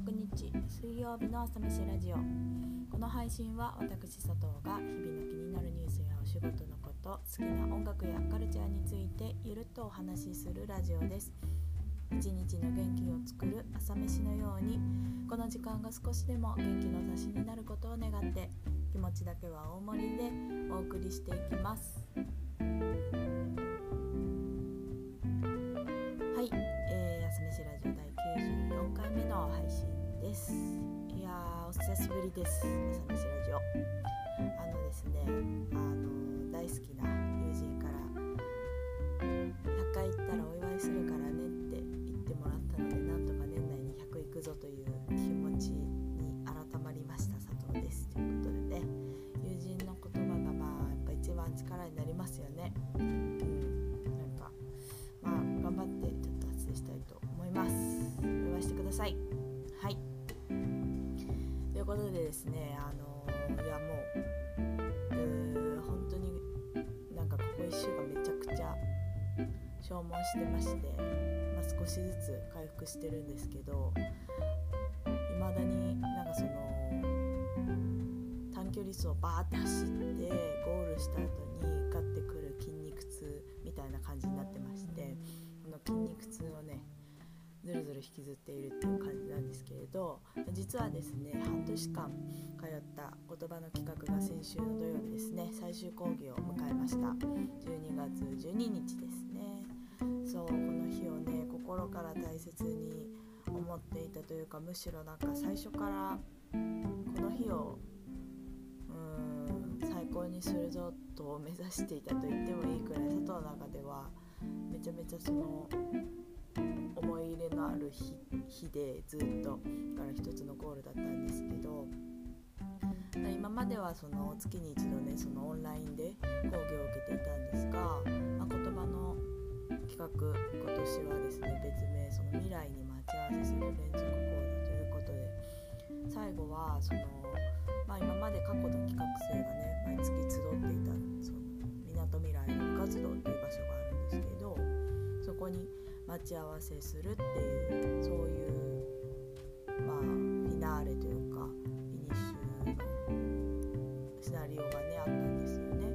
16日水曜日の朝飯ラジオ。この配信は私佐藤が日々の気になるニュースやお仕事のこと好きな音楽やカルチャーについてゆるっとお話しするラジオです。一日の元気を作る朝飯のようにこの時間が少しでも元気の足しになることを願って気持ちだけは大盛りでお送りしていきます。はいえです。いやお久しぶりです。朝飯ラジオあのですねあの大好きな友人から100回行ったらお祝いするからねって言ってもらったのでなんとか年内に100行くぞというですねあのいやもうう本当になんかここ1週間めちゃくちゃ消耗してまして、まあ、少しずつ回復してるんですけどいまだになんかその短距離走をバーって走ってゴールした後にガッてくる筋肉痛みたいな感じになってましてこの筋肉痛をねずるずる引きずっているっていうですけれど実はですね半年間通った言葉の企画が先週の土曜日ですね最終講義を迎えました。12月12日ですね。そうこの日をね心から大切に思っていたというかむしろなんか最初からこの日をうーん最高にするぞと目指していたと言ってもいいくらい佐藤の中ではめちゃめちゃそののある日でずっとから一つのゴールだったんですけど今まではその月に一度ねそのオンラインで講義を受けていたんですが、まあ、言葉の企画今年はですね別名その未来に待ち合わせする連続講座ということで最後はその、待ち合わせするっていうそういうまあフィナーレというかフィニッシュのシナリオがねあったんですよね。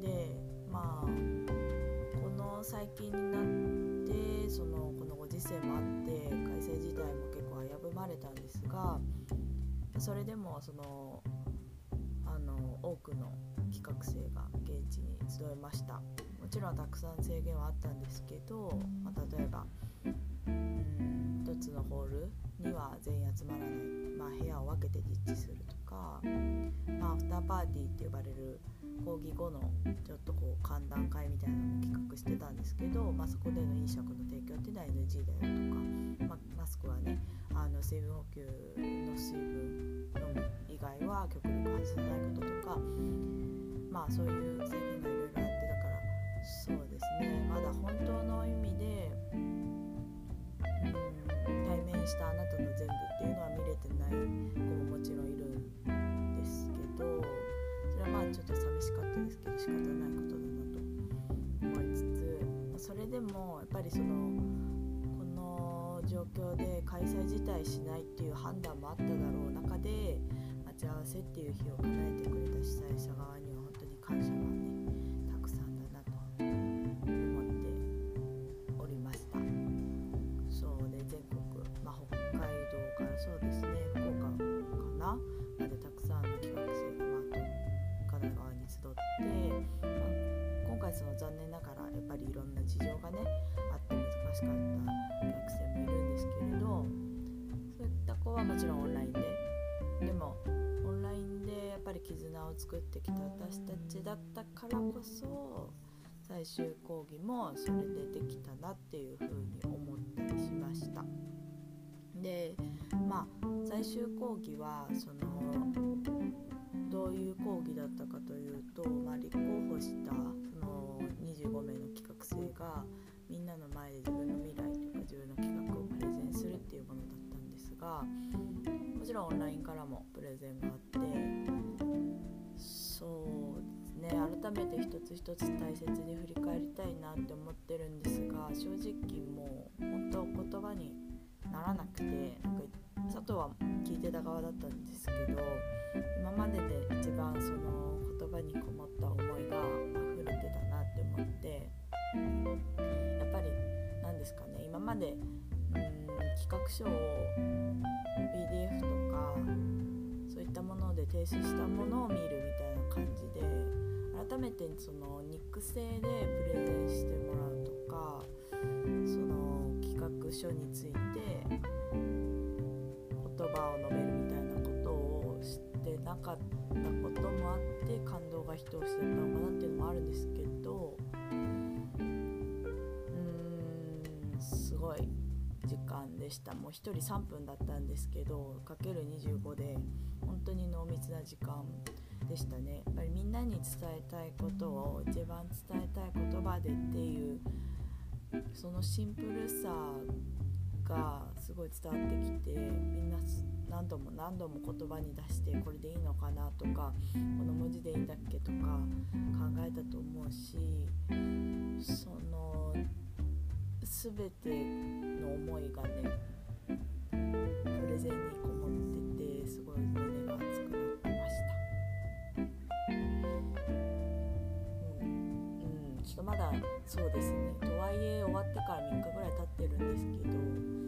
でまあこの最近になってそのこのご時世もあって改正自体も結構危ぶまれたんですがそれでもそのあの多くの企画生が現地に集えました。ちろんたくさん制限はあったんですけど、まあ、例えば1つのホールには全員集まらない、まあ、部屋を分けて実地するとか、まあ、アフターパーティーって呼ばれる講義後のちょっとこう歓談会みたいなのも企画してたんですけど、まあ、そこでの飲食の提供っていうのは NG だよとか、まマスクはねあの水分補給の水分飲む以外は極力外さないこととかまあそういう制限がしたあなたの全部っていうのは見れてない子ももちろんいるんですけどそれはまあちょっと寂しかったですけど仕方ないことだなと思いつつそれでもやっぱりそのこの状況で開催自体しないっていう判断もあっただろう中で待ち合わせっていう日を叶えてくれた主催者側やっぱりいろんな事情がねあって難しかった学生もいるんですけれどそういった子はもちろんオンラインででもオンラインでやっぱり絆を作ってきた私たちだったからこそ最終講義もそれでできたなっていうふうに思ったりしました。でまあ最終講義はそのどういう講義だったかというと、まあ、立候補した25名の企画生がみんなの前で自分の未来とか自分の企画をプレゼンするっていうものだったんですがもちろんオンラインからもプレゼンがあってそうですね改めて一つ一つ大切に振り返りたいなって思ってるんですが正直もう本当言葉にならなくてなんか佐藤は聞いてた側だったんですけど今までで一番その言葉にこもった思いでうん企画書を PDF とかそういったもので提出したものを見るみたいな感じで改めてそのニック製でプレゼンしてもらうとかその企画書について言葉を述べるみたいなことを知ってなかったこともあって感動が一押しだったのかなっていうのもあるんですけどごい時間でした。もう1人3分だったんですけどかける25で本当に濃密な時間でしたね。やっぱりみんなに伝えたいことを一番伝えたい言葉でっていうそのシンプルさがすごい伝わってきてみんな何度も何度も言葉に出してこれでいいのかなとかこの文字でいいんだっけとか考えたと思うしその全ての思いがねプレゼンにこもっててすごい胸が熱くなってました。うん、うん、ちょっとまだそうですね。とはいえ終わってから3日ぐらい経ってるんですけど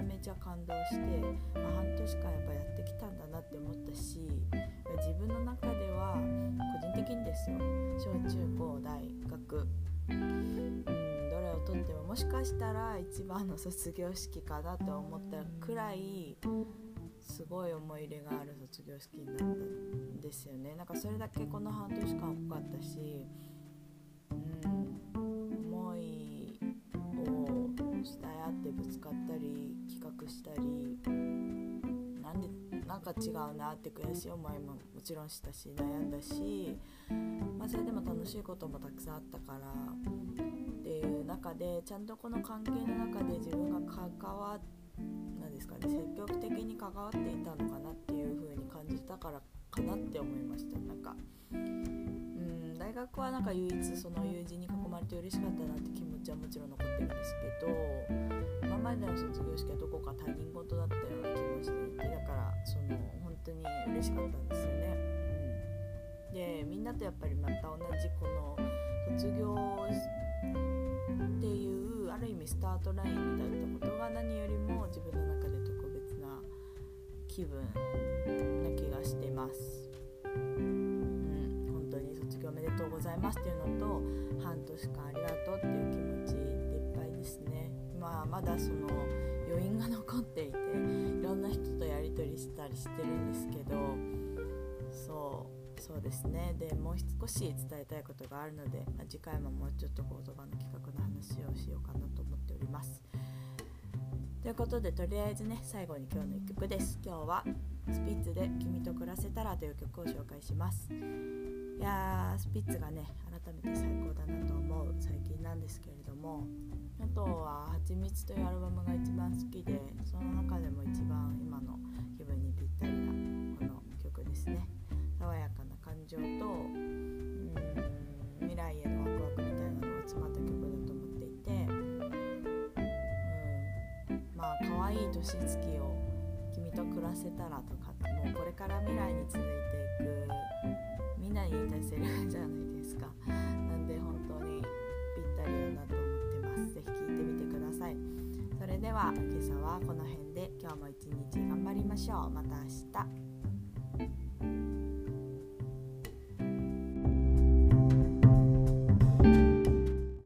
ゃめちゃ感動して、まあ、半年間やっぱやってきたんだなって思ったし自分の中では個人的にですよ小中高大学うんどれをとってももしかしたら一番の卒業式かなと思ったくらいすごい思い入れがある卒業式になったんですよね。なんかそれだけこの半年間多かったし、うん、思いを伝え合ってぶつかったり企画したりなんでなんか違うなって悔しい思いももちろんしたし悩んだし、まあ、それでも楽しいこともたくさんあったから。っていう中でちゃんとこの関係の中で自分が関わなんですかね積極的に関わっていたのかなっていう風に感じたからかなって思いました。なんか大学はなんか唯一その友人に囲まれて嬉しかったなって気持ちはもちろん残ってるんですけど今までの卒業式はどこか他人事だったような気もしていてだからその本当に嬉しかったんですよね、うん、でみんなとやっぱりまた同じこの卒業っていうある意味スタートラインに立ったことが何よりも自分の中で特別な気分な気がしてます。うございますっていうのと半年間ありがとうっていう気持ちでいっぱいですね。まあまだその余韻が残っていていろんな人とやり取りしたりしてるんですけどそうそうですね。でもう少し伝えたいことがあるので、まあ、次回ももうちょっと言葉の企画の話をしようかなと思っております。ということでとりあえずね最後に今日の1曲です。今日はスピッツで「君と暮らせたら」という曲を紹介します。やースピッツがね改めて最高だなと思う最近なんですけれどもあとは「はちみつ」というアルバムが一番好きでその中でも一番今の気分にぴったりなこの曲ですね。爽やかな感情とうん未来へのワクワクみたいなのが詰まった曲だと思っていて、うん、まあ可愛い年月を君と暮らせたらとかもうこれから未来に続いていくいいセリフじゃないですか。なんで本当にぴったりだなと思ってます。是非聴いてみてください。それでは今朝はこの辺で今日も一日頑張りましょう。また